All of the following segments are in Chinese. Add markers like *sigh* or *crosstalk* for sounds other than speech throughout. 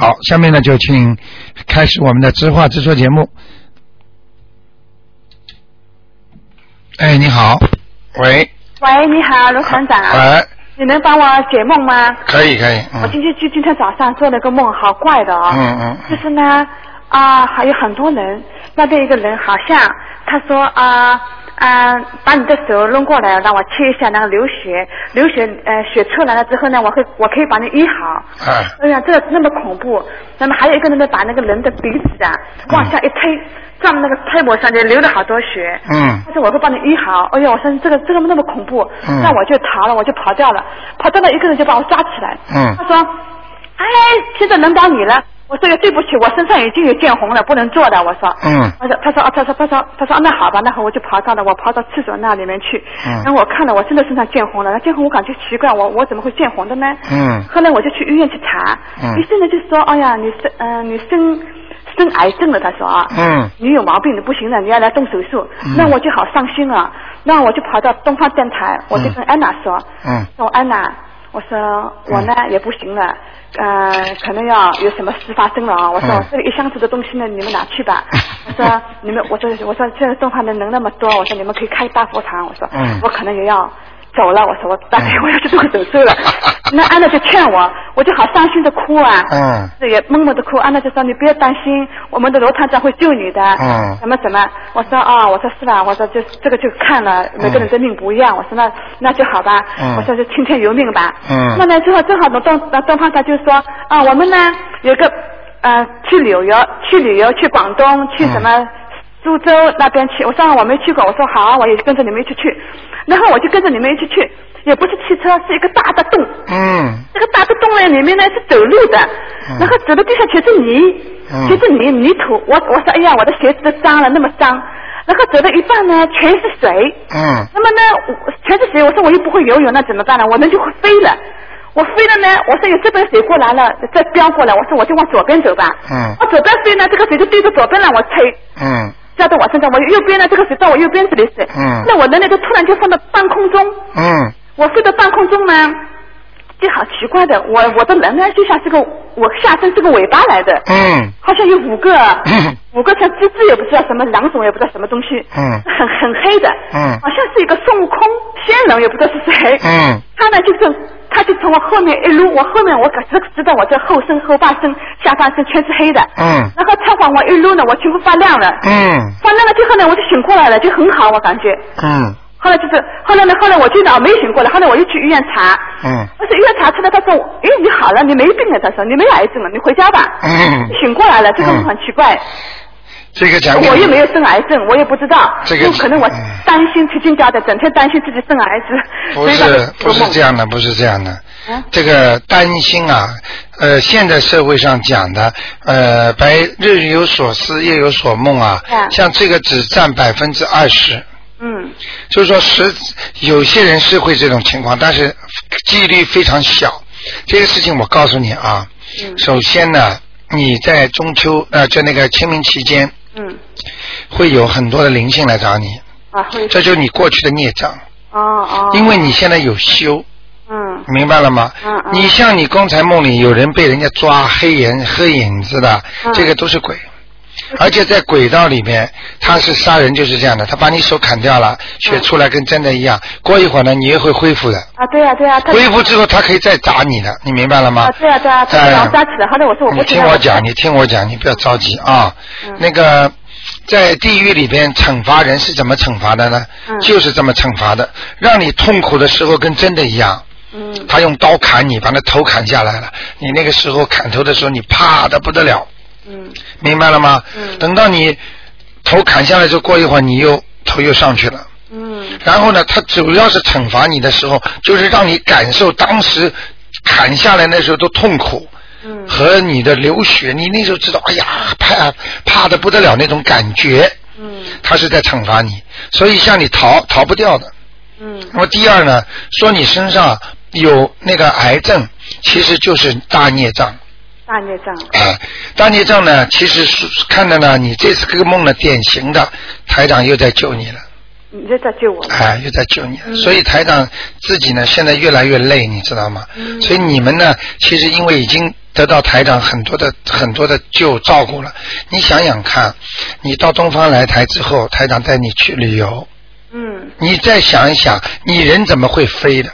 好，下面呢就请开始我们的知话直说节目。哎，你好，喂，喂，你好，卢团长。喂，你能帮我解梦吗？可以可以，嗯我今天就今天早上做了个梦，好怪的哦。嗯嗯嗯就是呢，啊，还有很多人，那边一个人好像他说啊啊，把你的手弄过来，让我切一下那个流血，流血呃血出来了之后呢，我会我可以把你医好。哎哎呀，这个那么恐怖。那么还有一个人呢，把那个人的鼻子啊往下一推，撞那个胎膜上就流了好多血。嗯他说我会帮你医好。哎呀，我说这个这个那么恐怖，嗯那我就逃了，我就跑掉了。跑掉了，一个人就把我抓起来。嗯他说，哎，现在轮到你了。我说对不起，我身上已经有见红了，不能做的。我说，嗯他说，他说，啊，他说，他说，他说，啊那好吧，那好，我就跑到了，我跑到厕所那里面去。嗯然后我看了，我真的身上见红了。那见红，我感觉奇怪，我我怎么会见红的呢？嗯后来我就去医院去查，嗯医生呢就说，哎呀，你生，嗯、你生生癌症了，他说啊，嗯你有毛病你不行了，你要来动手术。嗯那我就好伤心啊，那我就跑到东方电台，我就跟安娜说，嗯说安娜，我说我呢、也不行了，呃，可能要有什么事发生了啊。我说、嗯这个一箱子的东西呢，你们拿去吧。*laughs* 我说你们，我说我说现在东方人能那么多，我说你们可以开大佛堂。我说、嗯我可能也要走了，我说我大概嗯我要去动手术了。*laughs* 那安娜就劝我，我就好伤心的哭啊。嗯这也默默的哭，安娜就说你不要担心，我们的罗团长会救你的。嗯什么什么？我说啊、我说是吧？我说就这个就看了，每个人的命不一样。我说那那就好吧。嗯我说就听天由命吧。嗯那呢之后正好东东东方他就说啊，我们呢有个呃去旅游去旅游去广东去什么。苏州那边去，我说我没去过，我说好，我也跟着你们一起去，然后我就跟着你们一起去，也不是汽车，是一个大的洞，嗯这个大的洞呢，里面呢是走路的，嗯然后走的地下全是泥，嗯全是泥泥土。我我说哎呀，我的鞋子都脏了，那么脏。然后走到一半呢，全是水。嗯那么呢，全是水。我说我又不会游泳，那怎么办呢？我人就会飞了。我飞了呢，我说有这边水过来了，再飙过来，我说我就往左边走吧。嗯往左边飞呢，这个水就对着左边让我吹。嗯浇到我身上，我右边呢，这个水到我右边这里水。嗯那我人呢，就突然就放到半空中。嗯我飞到半空中呢，就好奇怪的，我我的人呢就像是个我下身是个尾巴来的，嗯。好像有五个，嗯。五个像蜘蛛也不知道什么两种也不知道什么东西，嗯。很很黑的，嗯。好像是一个孙悟空仙人也不知道是谁，嗯。他呢就是他就从我后面一撸，我后面我可是知道我这后身后半身下半身全是黑的，嗯。然后他往我一撸呢，我全部发亮了，嗯。发亮了之后呢，我就醒过来了，就很好，我感觉。嗯后来就是，后来呢，后来我记得我没醒过来，后来我又去医院查，嗯。但是医院查出来，他说，哎，你好了，你没病了，他说你没癌症了，你回家吧。嗯。醒过来了，这个嗯很奇怪，这个讲我又没有生癌症，我也不知道，这个有可能我嗯。担心吃进家的，整天担心自己生癌症，不是不是这样的，不是这样的。嗯这个担心啊，呃，现在社会上讲的，呃，白日有所思，夜有所梦啊，嗯像这个只占百分之二十。嗯。就是说实有些人是会这种情况，但是几率非常小。这个事情我告诉你啊，嗯。首先呢，你在中秋呃，就那个清明期间，嗯，会有很多的灵性来找你，啊会，这就是你过去的孽障，哦哦，因为你现在有修，嗯。明白了吗？嗯嗯。你像你刚才梦里有人被人家抓黑眼黑影子的，嗯。这个都是鬼。而且在轨道里面，他是杀人就是这样的，他把你手砍掉了，血出来跟真的一样。过一会儿呢，你也会恢复的。啊对呀对呀，他恢复之后，他可以再砸你的，你明白了吗？啊对呀对呀，他哎把我抓起来，后来我说我你听我讲，你听我讲，你不要着急啊。嗯那个在地狱里边惩罚人是怎么惩罚的呢？嗯就是这么惩罚的，让你痛苦的时候跟真的一样。嗯他用刀砍你，把那头砍下来了。你那个时候砍头的时候，你怕的不得了，嗯明白了吗？嗯等到你头砍下来之后，过一会儿你又头又上去了。嗯然后呢，他主要是惩罚你的时候，就是让你感受当时砍下来那时候的痛苦。嗯和你的流血，你那时候知道，哎呀，怕怕的不得了那种感觉，嗯他是在惩罚你，所以像你逃逃不掉的。嗯那么第二呢，说你身上有那个癌症，其实就是大孽障。大孽障，啊，大孽障呢，其实是看的呢，你这次这个梦呢，典型的台长又在救你了。你又在救我。哎，又在救你，嗯所以台长自己呢，现在越来越累，你知道吗？嗯所以你们呢，其实因为已经得到台长很多的很多的救照顾了，你想想看，你到东方来台之后，台长带你去旅游，嗯你再想一想，你人怎么会飞的？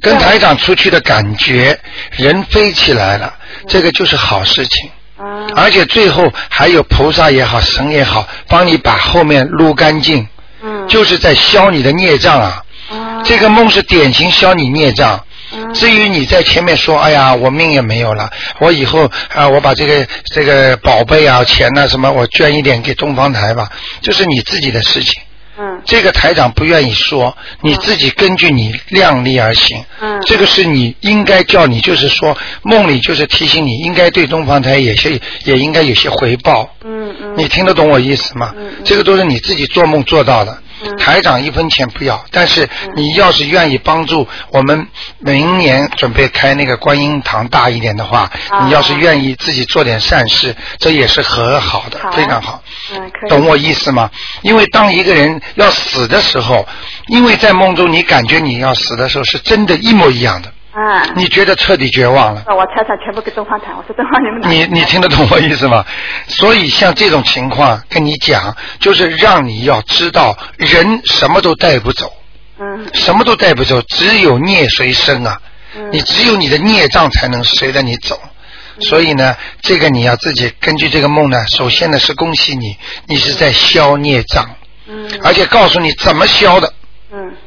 跟台长出去的感觉，人飞起来了，这个就是好事情。啊而且最后还有菩萨也好，神也好，帮你把后面撸干净，嗯就是在消你的孽障啊。啊这个梦是典型消你孽障。嗯至于你在前面说，哎呀，我命也没有了，我以后啊，我把这个这个宝贝啊、钱呐、什么，我捐一点给东方台吧，这是你自己的事情。嗯这个台长不愿意说，你自己根据你量力而行。嗯这个是你应该叫你，就是说梦里就是提醒你，应该对东方台也些也应该有些回报。嗯嗯你听得懂我意思吗？嗯嗯这个都是你自己做梦做到的。嗯。台长一分钱不要，但是你要是愿意帮助我们明年准备开那个观音堂大一点的话，啊。你要是愿意自己做点善事，这也是很好的，非常好。懂我意思吗？因为当一个人要死的时候，因为在梦中你感觉你要死的时候是真的一模一样的，啊。你觉得彻底绝望了。那我财产全部给东方谈，我说东方你们拿你你听得懂我意思吗？所以像这种情况跟你讲，就是让你要知道，人什么都带不走，嗯什么都带不走，只有孽随身啊！嗯你只有你的孽障才能随着你走。所以呢，这个你要自己根据这个梦呢，首先呢是恭喜你，你是在消孽障，嗯而且告诉你怎么消的。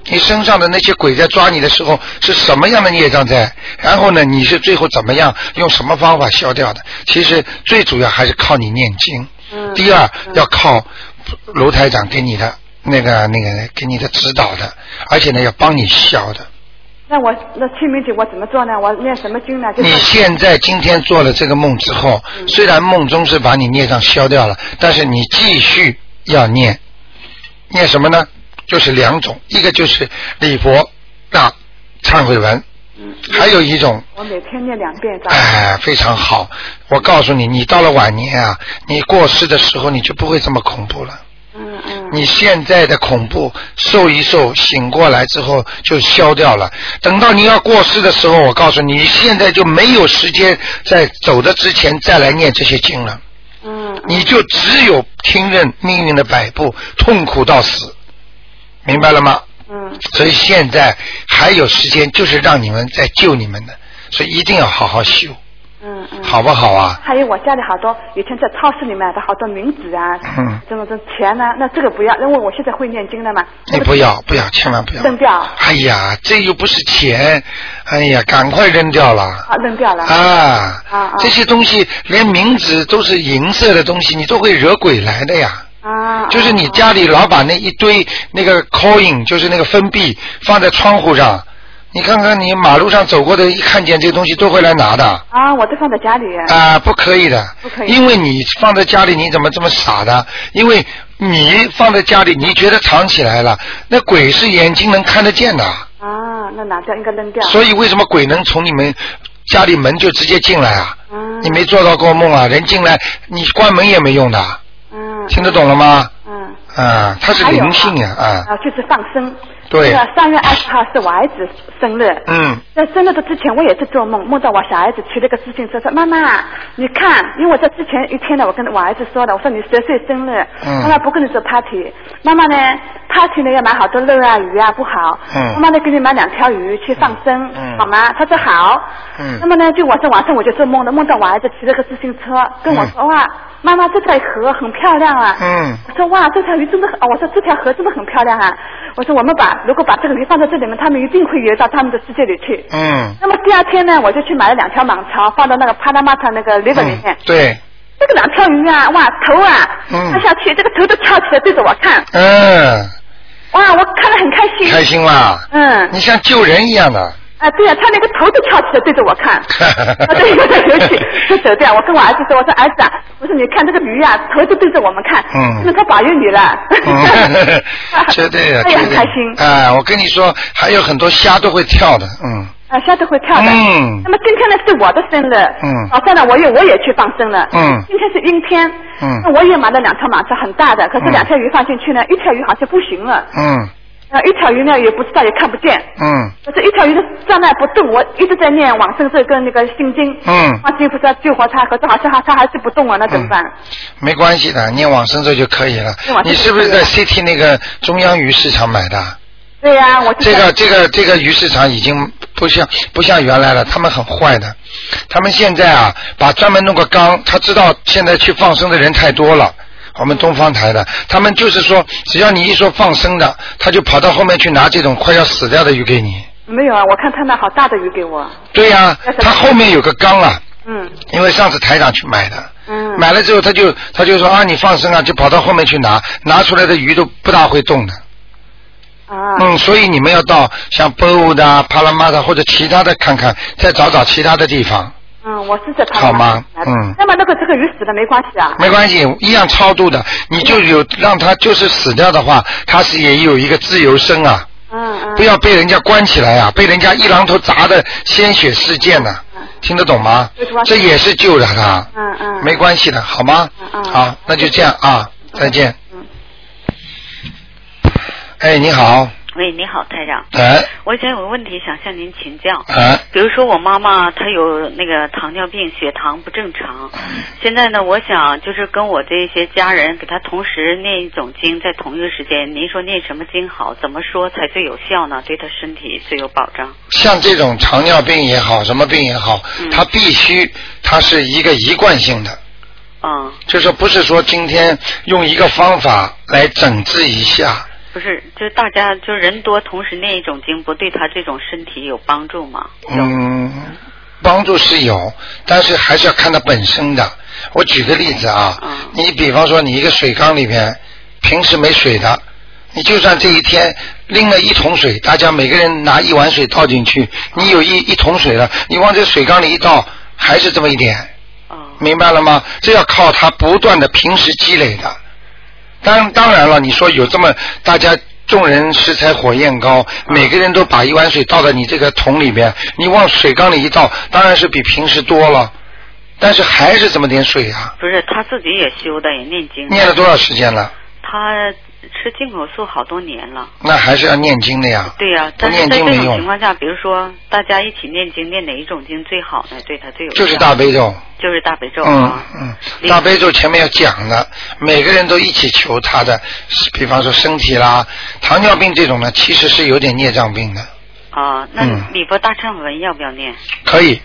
嗯你身上的那些鬼在抓你的时候是什么样的孽障在？然后呢，你是最后怎么样用什么方法消掉的？其实最主要还是靠你念经。嗯第二要靠卢台长给你的那个那个给你的指导的，而且呢要帮你消的。那我那清明节我怎么做呢？我念什么经呢？就是你现在今天做了这个梦之后，嗯虽然梦中是把你孽障消掉了，但是你继续要念，念什么呢？就是两种，一个就是礼佛大忏悔文，嗯，还有一种，我每天念两遍，早哎，非常好。我告诉你，你到了晚年啊，你过世的时候你就不会这么恐怖了。嗯嗯你现在的恐怖受一受，醒过来之后就消掉了。等到你要过世的时候，我告诉你，你现在就没有时间在走的之前再来念这些经了，嗯你就只有听任命运的摆布，痛苦到死，明白了吗？嗯所以现在还有时间，就是让你们在救你们的，所以一定要好好修，嗯嗯。好不好啊？还有我家里好多以前在超市里买的好多冥纸啊，嗯这种这种钱呢、那这个不要，因为我现在会念经了嘛。你不要，不要，千万不要。扔掉哎呀，这又不是钱，哎呀，赶快扔掉了。啊，扔掉了。啊啊啊这些东西连冥纸都是银色的东西，你都会惹鬼来的呀。啊。就是你家里老把那一堆那个 coin，就是那个分币放在窗户上，你看看你马路上走过的，一看见这个东西都会来拿的。啊，我都放在家里。啊，不可以的，不可以因为你放在家里，你怎么这么傻的？因为你放在家里，你觉得藏起来了，那鬼是眼睛能看得见的，啊，那拿掉应该扔掉。所以为什么鬼能从你们家里门就直接进来啊？嗯。你没做到过梦啊？人进来，你关门也没用的，嗯。听得懂了吗？嗯。啊，它是灵性啊，啊，啊，就是放生。对。那个三月二十号是我儿子生日。嗯，在生日的之前，我也是做梦，梦到我小儿子骑了个自行车，说妈妈，你看，因为我在之前一天呢，我跟我儿子说的，我说你十岁生日，嗯。妈妈不跟你做 party，妈妈呢 party 呢要买好多肉啊鱼啊不好，嗯。妈妈呢给你买两条鱼去放生，嗯。好吗？他说好，嗯。那么呢，就晚上晚上我就做梦了，梦到我儿子骑了个自行车，跟我说、哇，妈妈这条河很漂亮啊，嗯。我说哇，这条鱼真的很，哦我说这条河真的很漂亮啊。我说我们把如果把这个鱼放在这里面，他们一定会游到他们的世界里去。嗯。那么第二天呢，我就去买了两条蟒草，放到那个帕拉马塔那个 river 里面。嗯。，对，这个两条鱼啊，哇，头啊，嗯。看下去，这个头都翘起来对着我看，嗯，哇，我看了很开心。开心啦，嗯，你像救人一样的，啊，对啊，他那个头都翘起来对着我看，*laughs* 啊，对，有点生气，就走掉。我跟我儿子说，我说儿子啊，我说你看这个鱼啊，头都对着我们看，嗯那他保佑你了。嗯，*laughs* 绝对的，他也很开心。哎，我跟你说，还有很多虾都会跳的，嗯，啊，虾都会跳的。嗯那么今天呢是我的生日。嗯早上呢我也我也去放生了。嗯今天是阴天。嗯那我也买了两条蟒蛇，很大的，可是嗯两条鱼放进去呢，一条鱼好像不行了。嗯呃，一条鱼呢也不知道也看不见。嗯可是，一条鱼的站那不动，我一直在念往生咒跟那个心经。嗯观世音菩萨救活它，可是好像它它还是不动啊，那怎么办？没关系的，念往生咒就可以了你是不是在 CT 那个中央鱼市场买的？对呀、我就这个这个这个鱼市场已经不像不像原来了，他们很坏的，他们现在啊把专门弄个缸，他知道现在去放生的人太多了。我们东方台的，他们就是说，只要你一说放生的，他就跑到后面去拿这种快要死掉的鱼给你。没有啊，我看他那好大的鱼给我。对呀、那什么他后面有个缸啊，嗯因为上次台长去买的，嗯。买了之后他就他就说啊你放生啊，就跑到后面去拿，拿出来的鱼都不大会动的。啊。嗯，所以你们要到像波乌的、啊、帕拉马的或者其他的看看，再找找其他的地方，嗯，我是在他好吗嗯那么那个这个鱼死了没关系啊？没关系，一样超度的。你就有让他就是死掉的话，他是也有一个自由身啊，嗯嗯。不要被人家关起来啊，被人家一榔头砸的鲜血事件呢、嗯听得懂吗？这也是救了他，嗯嗯。没关系的，好吗嗯？嗯好，那就这样啊，再见。嗯。哎，你好，喂，你好，台长，哎我想有个问题想向您请教。哎，比如说我妈妈她有那个糖尿病，血糖不正常。现在呢，我想就是跟我这些家人给她同时念一种经，在同一个时间，您说念什么经好？怎么说才最有效呢？对她身体最有保障？像这种糖尿病也好，什么病也好，嗯它必须它是一个一贯性的，嗯，就是不是说今天用一个方法来整治一下，不是，就是大家就人多同时念一种经，不对他这种身体有帮助吗？嗯，帮助是有，但是还是要看它本身的。我举个例子啊，嗯你比方说你一个水缸里面平时没水的，你就算这一天拎了一桶水，大家每个人拿一碗水倒进去，你有一一桶水了，你往这水缸里一倒，还是这么一点，哦，明白了吗？这要靠他不断的平时积累的。当当然了，你说有这么大家众人拾柴火焰高，每个人都把一碗水倒到你这个桶里面，你往水缸里一倒，当然是比平时多了，但是还是这么点水啊。不是，他自己也修的，也念经。念了多少时间了？她吃进口素好多年了。那还是要念经的呀。对呀、但是在这种情况下，比如说大家一起念经，念哪一种经最好呢？对他最有就是大悲咒。就是大悲咒嗯啊。嗯，大悲咒前面要讲的，每个人都一起求他的，比方说身体啦，糖尿病这种呢，其实是有点孽障病的，啊，那嗯礼佛大忏悔文要不要念？可以，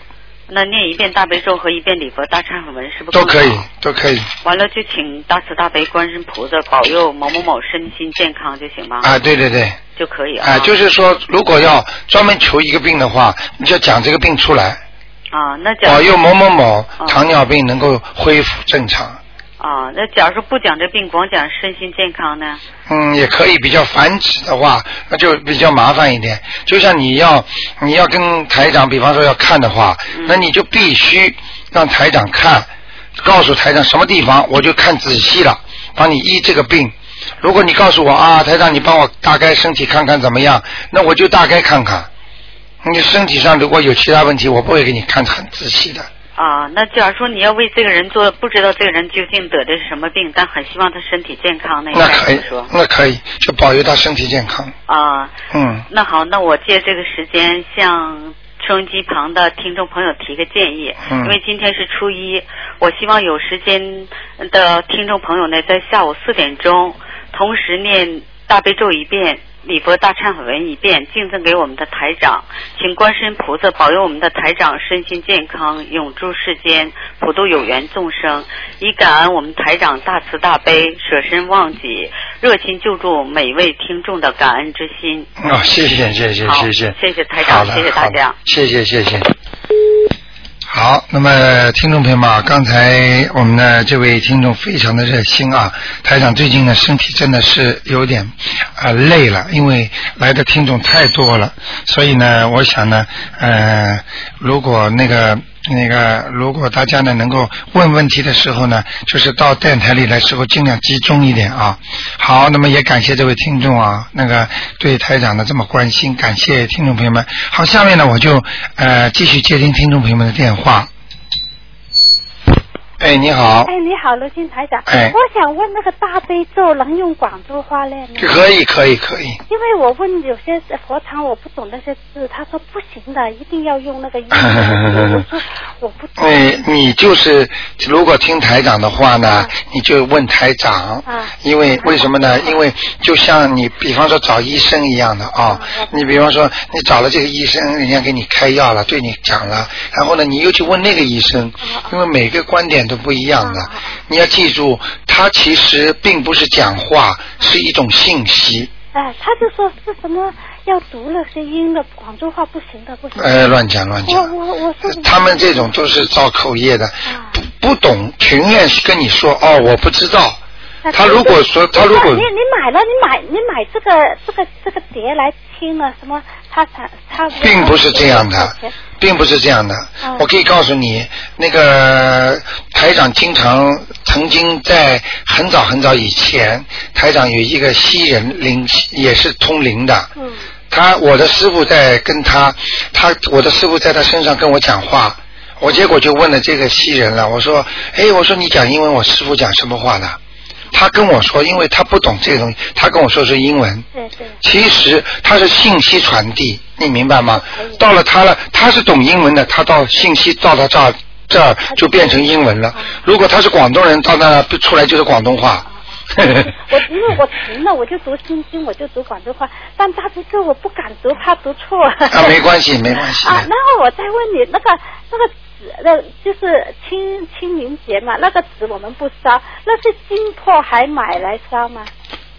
那念一遍大悲咒和一遍礼佛大忏悔文是不是都可以，都可以。完了就请大慈大悲观世音菩萨保佑某某某身心健康就行吗？啊，对对对，就可以啊。啊，就是说，如果要专门求一个病的话，你就讲这个病出来，啊，那讲保佑某某某啊糖尿病能够恢复正常。啊，那假如说不讲这病，光讲身心健康呢？嗯，也可以。比较繁殖的话，那就比较麻烦一点。就像你要你要跟台长，比方说要看的话，嗯那你就必须让台长看，告诉台长什么地方，我就看仔细了，帮你医这个病。如果你告诉我啊，台长，你帮我大概身体看看怎么样，那我就大概看看。你身体上如果有其他问题，我不会给你看很仔细的。啊，那假如说你要为这个人做，不知道这个人究竟得的是什么病，但很希望他身体健康，那那可以说？，那可以，就保佑他身体健康。啊，嗯，那好，那我借这个时间向收音机旁的听众朋友提个建议，嗯因为今天是初一，我希望有时间的听众朋友呢，在下午四点钟同时念大悲咒一遍。礼佛大忏悔文一遍，敬赠给我们的台长，请观世音菩萨保佑我们的台长身心健康，永驻世间，普度有缘众生，以感恩我们台长大慈大悲，舍身忘己，热心救助每位听众的感恩之心。哦，谢谢谢谢谢谢，谢谢台长谢谢大家谢谢谢谢。好，那么听众朋友们啊，刚才我们的这位听众非常的热心啊，台长最近呢身体真的是有点啊、累了，因为来的听众太多了，所以呢，我想呢，呃，如果那个那个，如果大家呢能够问问题的时候呢，就是到电台里来时候尽量集中一点啊。好，那么也感谢这位听众啊，那个对台长的这么关心，感谢听众朋友们。好，下面呢我就呃继续接听听众朋友们的电话。哎，你好。哎，你好，罗金台长。哎我想问那个大悲咒能用广州话念吗？可以，可以，可以。因为我问有些佛堂我不懂那些字，他说不行的，一定要用那个英文。*laughs* 我说我不懂。哎，你就是如果听台长的话呢，你就问台长，啊因为为什么呢？因为就像你比方说找医生一样的啊，你比方说你找了这个医生，人家给你开药了，对你讲了，然后呢，你又去问那个医生，因为每个观点都不一样的，你要记住，他其实并不是讲话，是一种信息。哎，他就说是什么要读那些音的，广州话不行的，不行的。呃，乱讲乱讲。我我我说他们这种都是造口业的，啊不不懂，情愿跟你说哦，我不知道。那他如果说他如果你你买了，你买你买这个这个这个碟来听了什么？他他他并不是这样的，并不是这样的。嗯我可以告诉你，那个台长经常曾经在很早很早以前，台长有一个西人灵，也是通灵的。嗯他我的师傅在跟他，他我的师傅在他身上跟我讲话，我结果就问了这个西人了，我说，哎，我说你讲英文，我师傅讲什么话呢？他跟我说，因为他不懂这个东西，他跟我说是英文。对对其实他是信息传递，你明白吗？到了他了，他是懂英文的，他到信息到他这儿这儿就变成英文了。如果他是广东人，到那出来就是广东话。*laughs* 我因为我停了，我就读心经，我就读广州话，但大悲咒我不敢读，怕读错。啊，没关系，没关系。啊，然后我再问你，那个那个纸，那就是清清明节嘛，那个纸我们不烧，那些金破还买来烧吗？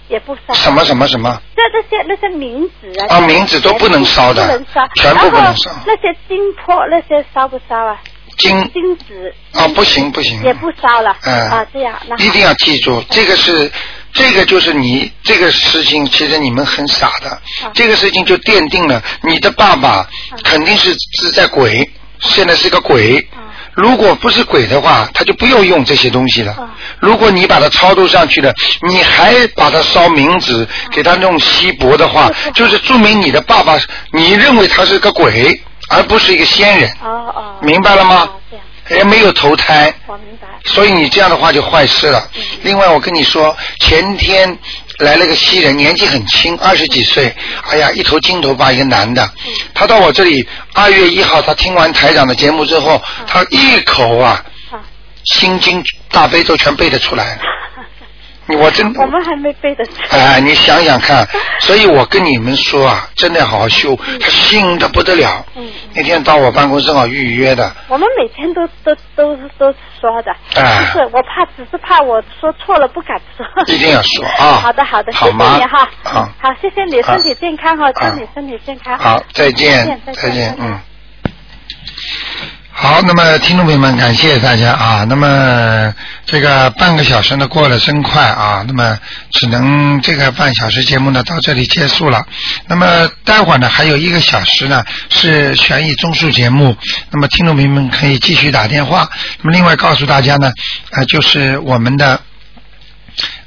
也不烧。什么什么什么？这这些那些冥纸啊，啊冥纸都不能烧的不能烧，全部不能烧那些金破那些烧不烧啊？金金纸啊，不行不行。也不烧了。嗯啊，这样那一定要记住，这个是这个就是你这个事情，其实你们很傻的。啊这个事情就奠定了你的爸爸肯定是是在鬼，现在是个鬼。啊如果不是鬼的话，他就不用用这些东西了。啊如果你把它超度上去了，你还把它烧冥纸，给他弄稀薄的话，就是证明你的爸爸，你认为他是个鬼，而不是一个仙人，哦哦。明白了吗啊？这样，也没有投胎。我明白。所以你这样的话就坏事了。另外，我跟你说，前天来了个西人，年纪很轻，二十几岁，哎呀，一头金头发，一个男的。他到我这里，二月一号，他听完台长的节目之后，他一口啊，啊，心经大悲咒全背得出来了。我真我们还没背得出。哎，你想想看，*laughs* 所以我跟你们说啊，真的好好修，他信的不得了。嗯那天到我办公室正好预约的，我们每天都都都都说的，哎就是我怕，只是怕我说错了不敢说。一定要说啊好的 *laughs* 好的，谢谢好吗你哈。好好，谢谢你，身体健康哈，啊祝你身体健康。好，再见，再再见，嗯。好，那么听众朋友们，感谢大家啊。那么这个半个小时呢过得真快啊，那么只能这个半小时节目呢到这里结束了。那么待会儿呢还有一个小时呢是悬疑综述节目，那么听众朋友们可以继续打电话。那么另外告诉大家呢，呃，就是我们的。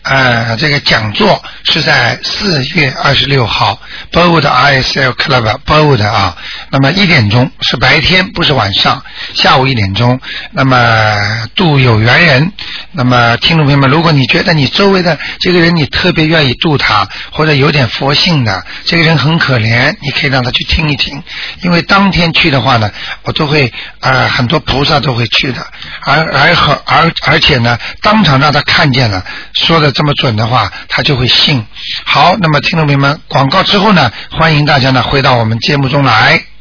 呃，这个讲座是在四月二十六号 b o w d ISL Club b o w d 啊，那么一点钟是白天，不是晚上，下午一点钟。那么度有缘人，那么听众朋友们，如果你觉得你周围的这个人你特别愿意度他，或者有点佛性的，这个人很可怜，你可以让他去听一听，因为当天去的话呢，我都会呃很多菩萨都会去的，而而和而而且呢，当场让他看见了，说的这么准的话，他就会信。好，那么听众朋友们，广告之后呢，欢迎大家呢回到我们节目中来。